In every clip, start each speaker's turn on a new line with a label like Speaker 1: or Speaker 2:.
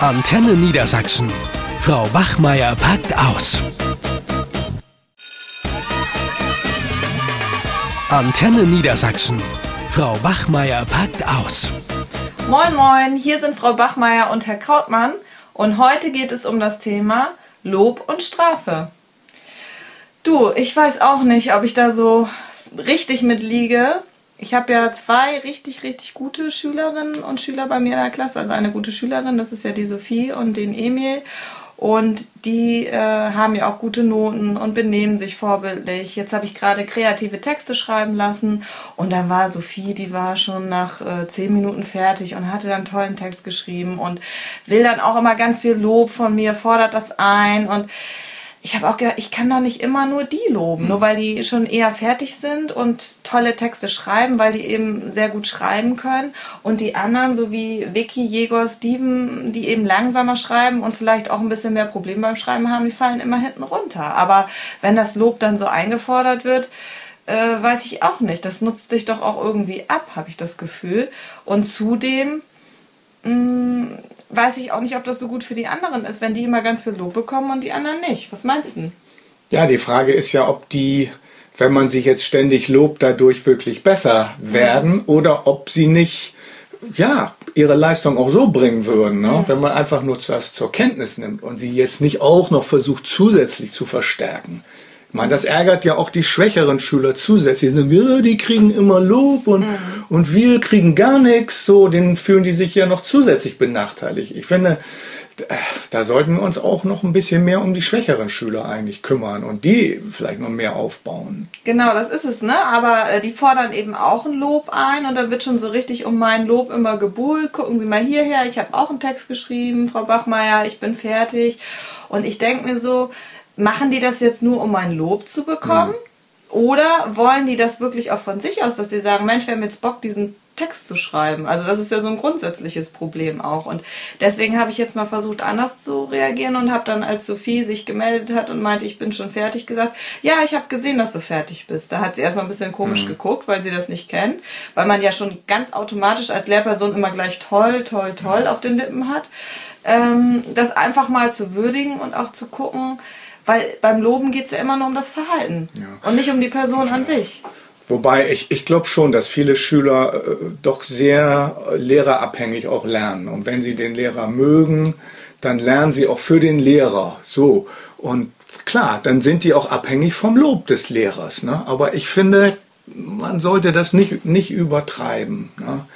Speaker 1: Antenne Niedersachsen. Frau Wachmeier packt aus. Antenne Niedersachsen. Frau Wachmeier packt aus.
Speaker 2: Moin Moin, hier sind Frau Bachmeier und Herr Krautmann und heute geht es um das Thema Lob und Strafe. Du, ich weiß auch nicht, ob ich da so richtig mitliege. Ich habe ja zwei richtig, richtig gute Schülerinnen und Schüler bei mir in der Klasse. Also eine gute Schülerin, das ist ja die Sophie und den Emil. Und die äh, haben ja auch gute Noten und benehmen sich vorbildlich. Jetzt habe ich gerade kreative Texte schreiben lassen und dann war Sophie, die war schon nach äh, zehn Minuten fertig und hatte dann tollen Text geschrieben und will dann auch immer ganz viel Lob von mir, fordert das ein und ich habe auch gedacht, ich kann doch nicht immer nur die loben, mhm. nur weil die schon eher fertig sind und tolle Texte schreiben, weil die eben sehr gut schreiben können. Und die anderen, so wie Vicky, Jäger, Steven, die eben langsamer schreiben und vielleicht auch ein bisschen mehr Probleme beim Schreiben haben, die fallen immer hinten runter. Aber wenn das Lob dann so eingefordert wird, äh, weiß ich auch nicht. Das nutzt sich doch auch irgendwie ab, habe ich das Gefühl. Und zudem mh, mm, weiß ich auch nicht, ob das so gut für die anderen ist, wenn die immer ganz viel Lob bekommen und die anderen nicht. Was meinst du?
Speaker 3: Ja, die Frage ist ja, ob die, wenn man sich jetzt ständig lobt, dadurch wirklich besser werden mhm. oder ob sie nicht, ja, ihre Leistung auch so bringen würden, ne? Mhm. wenn man einfach nur zuerst zur Kenntnis nimmt und sie jetzt nicht auch noch versucht zusätzlich zu verstärken. Meine, das ärgert ja auch die schwächeren Schüler zusätzlich. Ja, die kriegen immer Lob und, mhm. und wir kriegen gar nichts. So, den fühlen die sich ja noch zusätzlich benachteiligt. Ich finde, da sollten wir uns auch noch ein bisschen mehr um die schwächeren Schüler eigentlich kümmern und die vielleicht noch mehr aufbauen.
Speaker 2: Genau, das ist es, ne? Aber äh, die fordern eben auch ein Lob ein und da wird schon so richtig um mein Lob immer gebuhlt. Gucken Sie mal hierher, ich habe auch einen Text geschrieben, Frau Bachmeier, ich bin fertig. Und ich denke mir so, machen die das jetzt nur, um ein Lob zu bekommen? Mhm. Oder wollen die das wirklich auch von sich aus, dass sie sagen, Mensch, wir haben jetzt Bock, diesen Text zu schreiben. Also das ist ja so ein grundsätzliches Problem auch. Und deswegen habe ich jetzt mal versucht, anders zu reagieren und habe dann, als Sophie sich gemeldet hat und meinte, ich bin schon fertig, gesagt, ja, ich habe gesehen, dass du fertig bist. Da hat sie erstmal ein bisschen komisch mhm. geguckt, weil sie das nicht kennt, weil man ja schon ganz automatisch als Lehrperson immer gleich toll, toll, toll auf den Lippen hat. Ähm, das einfach mal zu würdigen und auch zu gucken, weil beim Loben geht es ja immer nur um das Verhalten ja. und nicht um die Person an sich.
Speaker 3: Wobei ich, ich glaube schon, dass viele Schüler äh, doch sehr lehrerabhängig auch lernen. Und wenn sie den Lehrer mögen, dann lernen sie auch für den Lehrer. So. Und klar, dann sind die auch abhängig vom Lob des Lehrers. Ne? Aber ich finde, man sollte das nicht, nicht übertreiben ne?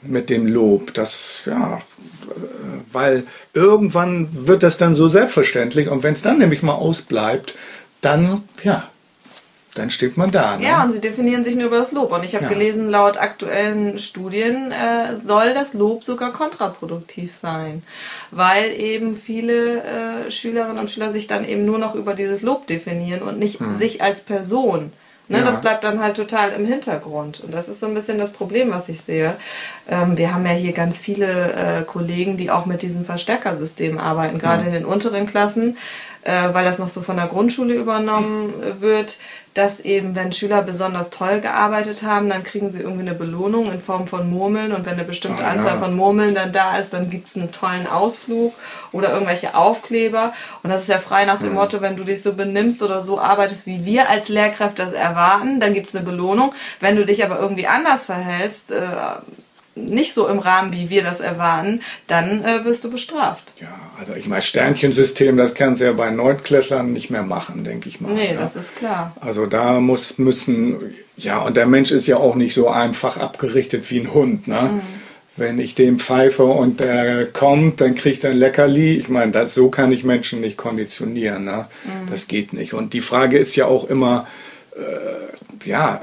Speaker 3: mit dem Lob. Das, ja, weil irgendwann wird das dann so selbstverständlich und wenn es dann nämlich mal ausbleibt, dann, ja, dann steht man da.
Speaker 2: Ne? Ja, und sie definieren sich nur über das Lob. Und ich habe ja. gelesen, laut aktuellen Studien äh, soll das Lob sogar kontraproduktiv sein, weil eben viele äh, Schülerinnen und Schüler sich dann eben nur noch über dieses Lob definieren und nicht hm. sich als Person. Ne, ja. Das bleibt dann halt total im Hintergrund. Und das ist so ein bisschen das Problem, was ich sehe. Ähm, wir haben ja hier ganz viele äh, Kollegen, die auch mit diesem Verstärkersystem arbeiten, gerade ja. in den unteren Klassen äh, weil das noch so von der Grundschule übernommen wird, dass eben, wenn Schüler besonders toll gearbeitet haben, dann kriegen sie irgendwie eine Belohnung in Form von Murmeln und wenn eine bestimmte ah, Anzahl ja. von Murmeln dann da ist, dann gibt's einen tollen Ausflug oder irgendwelche Aufkleber und das ist ja frei nach dem mhm. Motto, wenn du dich so benimmst oder so arbeitest, wie wir als Lehrkräfte das erwarten, dann gibt's eine Belohnung. Wenn du dich aber irgendwie anders verhältst, äh, nicht so im Rahmen, wie wir das erwarten, dann äh, wirst du bestraft.
Speaker 3: Ja, also ich meine, Sternchensystem, das kannst du ja bei Neunklässlern nicht mehr machen, denke ich mal.
Speaker 2: Nee, ja. das ist klar.
Speaker 3: Also da muss, müssen, ja, und der Mensch ist ja auch nicht so einfach abgerichtet wie ein Hund, ne? Mhm. Wenn ich dem pfeife und der kommt, dann kriegt er ein Leckerli. Ich meine, das, so kann ich Menschen nicht konditionieren. Ne? Mhm. Das geht nicht. Und die Frage ist ja auch immer, äh, ja,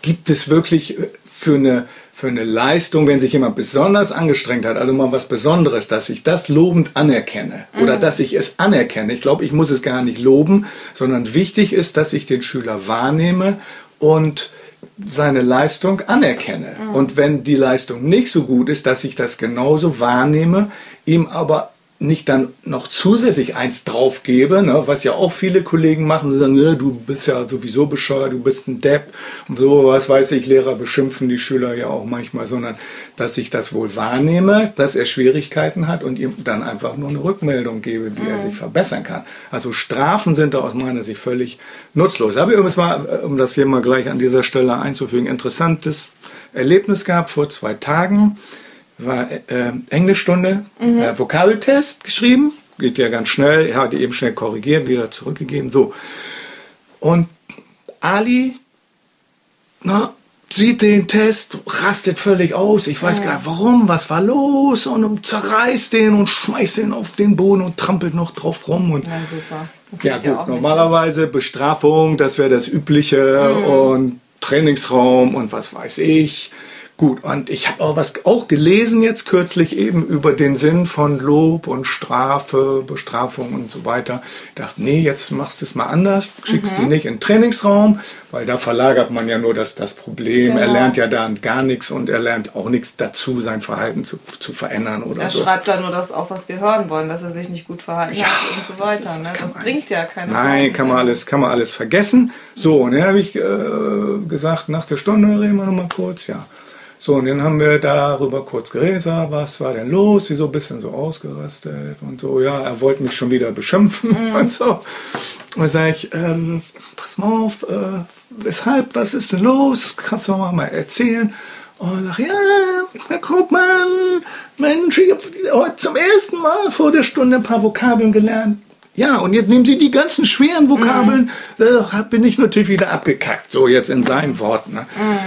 Speaker 3: gibt es wirklich für eine für eine Leistung, wenn sich jemand besonders angestrengt hat, also mal was Besonderes, dass ich das lobend anerkenne mhm. oder dass ich es anerkenne. Ich glaube, ich muss es gar nicht loben, sondern wichtig ist, dass ich den Schüler wahrnehme und seine Leistung anerkenne. Mhm. Und wenn die Leistung nicht so gut ist, dass ich das genauso wahrnehme, ihm aber nicht dann noch zusätzlich eins draufgebe, ne, was ja auch viele Kollegen machen, die sagen, du bist ja sowieso bescheuert, du bist ein Depp und so, was weiß ich, Lehrer beschimpfen die Schüler ja auch manchmal, sondern dass ich das wohl wahrnehme, dass er Schwierigkeiten hat und ihm dann einfach nur eine Rückmeldung gebe, wie mhm. er sich verbessern kann. Also Strafen sind da aus meiner Sicht völlig nutzlos. Habe ich übrigens mal, um das hier mal gleich an dieser Stelle einzufügen, interessantes Erlebnis gehabt vor zwei Tagen war äh, Englischstunde, mhm. äh, Vokabeltest geschrieben. Geht ja ganz schnell. Er hatte eben schnell korrigiert, wieder zurückgegeben. So. Und Ali na, sieht den Test, rastet völlig aus. Ich weiß mhm. gar nicht warum, was war los und zerreißt den und schmeißt den auf den Boden und trampelt noch drauf rum. Und,
Speaker 2: ja, super.
Speaker 3: Ja, gut, normalerweise Bestrafung, das wäre das Übliche mhm. und Trainingsraum und was weiß ich. Gut, und ich habe auch was auch gelesen jetzt kürzlich eben über den Sinn von Lob und Strafe, Bestrafung und so weiter. Ich dachte, nee, jetzt machst du es mal anders, schickst mhm. die nicht in den Trainingsraum, weil da verlagert man ja nur das, das Problem. Genau. Er lernt ja da gar nichts und er lernt auch nichts dazu, sein Verhalten zu, zu verändern oder
Speaker 2: er
Speaker 3: so.
Speaker 2: Er schreibt da nur das auf, was wir hören wollen, dass er sich nicht gut verhalten ja, hat und so weiter. Das, ne? das bringt ja keine
Speaker 3: Nein, kann man, alles, kann man alles vergessen. So, und dann habe ich äh, gesagt, nach der Stunde reden wir nochmal kurz, ja. So, und dann haben wir darüber kurz geredet, was war denn los, wieso bist du denn so ausgerastet und so, ja, er wollte mich schon wieder beschimpfen mhm. und so. Und dann sage ich, ähm, pass mal auf, äh, weshalb, was ist denn los, kannst du mal, mal erzählen? Und ich sage, ja, Herr Krogmann, Mensch, ich habe heute zum ersten Mal vor der Stunde ein paar Vokabeln gelernt. Ja, und jetzt nehmen Sie die ganzen schweren Vokabeln, mhm. da bin ich natürlich wieder abgekackt, so jetzt in seinen Worten. Ne? Mhm.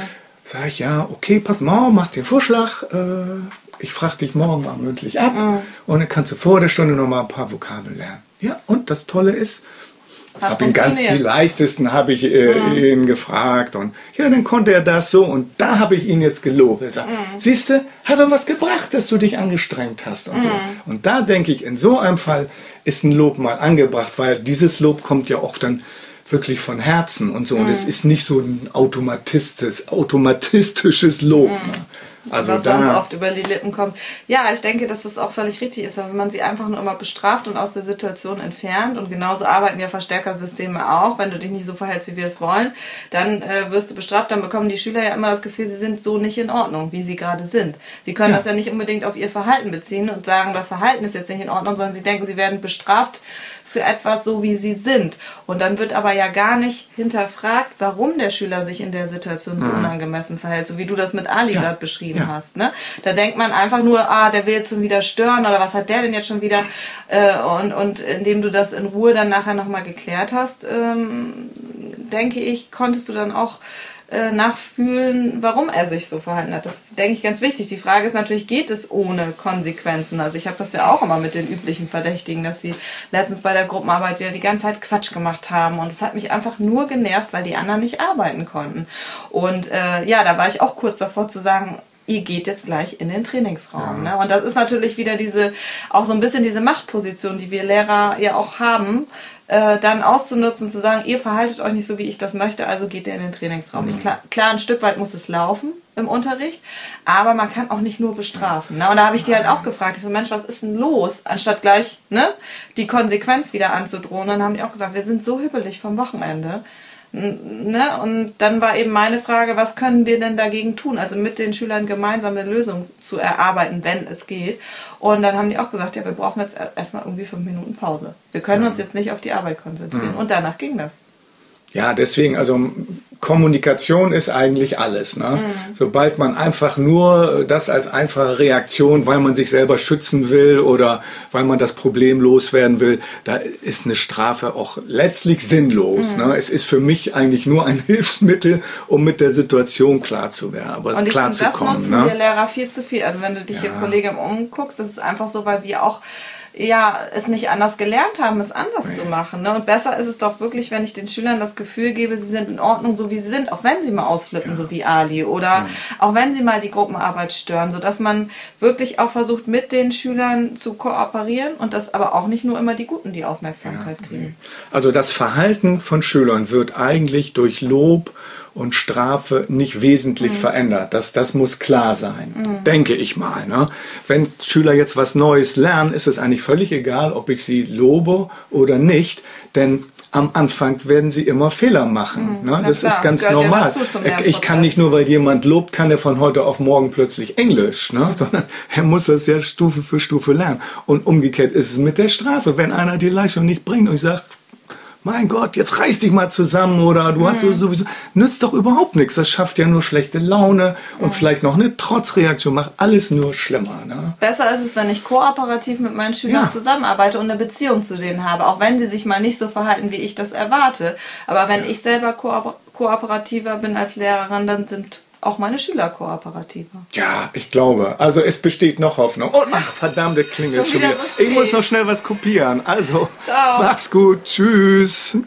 Speaker 3: Sag ich, ja, okay, pass mal, mach den Vorschlag. Äh, ich frage dich morgen mal mündlich ab mhm. und dann kannst du vor der Stunde noch mal ein paar Vokabeln lernen. Ja, und das Tolle ist, habe ihn ganz die leichtesten habe ich äh, mhm. ihn gefragt und ja, dann konnte er das so und da habe ich ihn jetzt gelobt. Er sagt, mhm. siehst du, hat doch was gebracht, dass du dich angestrengt hast und mhm. so. Und da denke ich, in so einem Fall ist ein Lob mal angebracht, weil dieses Lob kommt ja oft dann wirklich von Herzen und so. Mhm. Und es ist nicht so ein automatistisches, automatistisches Lob. Mhm.
Speaker 2: Also was da, sonst oft über die Lippen kommt. Ja, ich denke, dass das auch völlig richtig ist, wenn man sie einfach nur immer bestraft und aus der Situation entfernt. Und genauso arbeiten ja Verstärkersysteme auch. Wenn du dich nicht so verhältst, wie wir es wollen, dann äh, wirst du bestraft. Dann bekommen die Schüler ja immer das Gefühl, sie sind so nicht in Ordnung, wie sie gerade sind. Sie können ja. das ja nicht unbedingt auf ihr Verhalten beziehen und sagen, das Verhalten ist jetzt nicht in Ordnung, sondern sie denken, sie werden bestraft für etwas so, wie sie sind. Und dann wird aber ja gar nicht hinterfragt, warum der Schüler sich in der Situation so mhm. unangemessen verhält, so wie du das mit Ali ja. gerade beschrieben ja. hast. Ne? Da denkt man einfach nur, ah, der will jetzt schon wieder stören oder was hat der denn jetzt schon wieder? Äh, und, und indem du das in Ruhe dann nachher nochmal geklärt hast, ähm, denke ich, konntest du dann auch äh, nachfühlen, warum er sich so verhalten hat. Das ist, denke ich, ganz wichtig. Die Frage ist natürlich, geht es ohne Konsequenzen? Also ich habe das ja auch immer mit den üblichen Verdächtigen, dass sie letztens bei der Gruppenarbeit wieder die ganze Zeit Quatsch gemacht haben und es hat mich einfach nur genervt, weil die anderen nicht arbeiten konnten. Und äh, ja, da war ich auch kurz davor zu sagen, ihr geht jetzt gleich in den Trainingsraum. Ja. Ne? Und das ist natürlich wieder diese, auch so ein bisschen diese Machtposition, die wir Lehrer ja auch haben, äh, dann auszunutzen, zu sagen, ihr verhaltet euch nicht so, wie ich das möchte, also geht ihr in den Trainingsraum. Mhm. Ich, klar, klar, ein Stück weit muss es laufen im Unterricht, aber man kann auch nicht nur bestrafen. Ne? Und da habe ich die halt auch gefragt, ich so, Mensch, was ist denn los? Anstatt gleich ne, die Konsequenz wieder anzudrohen, dann haben die auch gesagt, wir sind so hübbelig vom Wochenende. Ne? Und dann war eben meine Frage, was können wir denn dagegen tun? Also mit den Schülern gemeinsam eine Lösung zu erarbeiten, wenn es geht. Und dann haben die auch gesagt, ja, wir brauchen jetzt erstmal irgendwie fünf Minuten Pause. Wir können uns jetzt nicht auf die Arbeit konzentrieren. Mhm. Und danach ging das.
Speaker 3: Ja, deswegen, also Kommunikation ist eigentlich alles. Ne? Mhm. Sobald man einfach nur das als einfache Reaktion, weil man sich selber schützen will oder weil man das Problem loswerden will, da ist eine Strafe auch letztlich sinnlos. Mhm. Ne? Es ist für mich eigentlich nur ein Hilfsmittel, um mit der Situation klar zu werden, aber es klar zu kommen. Das
Speaker 2: nutzen ne? wir Lehrer viel zu viel. Also wenn du dich ja. hier Kollegen umguckst, das ist einfach so, weil wir auch ja, es nicht anders gelernt haben, es anders zu machen. Ne? Und besser ist es doch wirklich, wenn ich den Schülern das Gefühl gebe, sie sind in Ordnung, so wie sie sind, auch wenn sie mal ausflippen, ja. so wie Ali, oder ja. auch wenn sie mal die Gruppenarbeit stören, sodass man wirklich auch versucht, mit den Schülern zu kooperieren und dass aber auch nicht nur immer die Guten die Aufmerksamkeit ja. kriegen.
Speaker 3: Also das Verhalten von Schülern wird eigentlich durch Lob und Strafe nicht wesentlich mhm. verändert. Das, das muss klar sein, mhm. denke ich mal. Ne? Wenn Schüler jetzt was Neues lernen, ist es eigentlich völlig egal, ob ich sie lobe oder nicht, denn am Anfang werden sie immer Fehler machen. ne? Das
Speaker 2: klar,
Speaker 3: ist ganz
Speaker 2: das ja
Speaker 3: normal.
Speaker 2: zum
Speaker 3: ich kann nicht nur, weil jemand lobt, kann er von heute auf morgen plötzlich Englisch, ne? sondern er muss das ja Stufe für Stufe lernen. Und umgekehrt ist es mit der Strafe. Wenn einer die Leistung nicht bringt und ich sage, mein Gott, jetzt reiß dich mal zusammen oder du hast sowieso, nützt doch überhaupt nichts. Das schafft ja nur schlechte Laune und vielleicht noch eine Trotzreaktion, macht alles nur schlimmer. Ne?
Speaker 2: Besser ist es, wenn ich kooperativ mit meinen Schülern
Speaker 3: Ja.
Speaker 2: zusammenarbeite und eine Beziehung zu denen habe, auch wenn die sich mal nicht so verhalten, wie ich das erwarte. Aber wenn ich selber kooper kooperativer bin als Lehrerin, dann sind auch meine Schüler kooperativer.
Speaker 3: Ja, ich glaube. Also es besteht noch Hoffnung. Und ach, verdammte Klingel
Speaker 2: Schon
Speaker 3: schon
Speaker 2: wieder
Speaker 3: wieder.
Speaker 2: so
Speaker 3: Ich muss noch schnell was kopieren. Also,
Speaker 2: Ciao.
Speaker 3: mach's gut. Tschüss.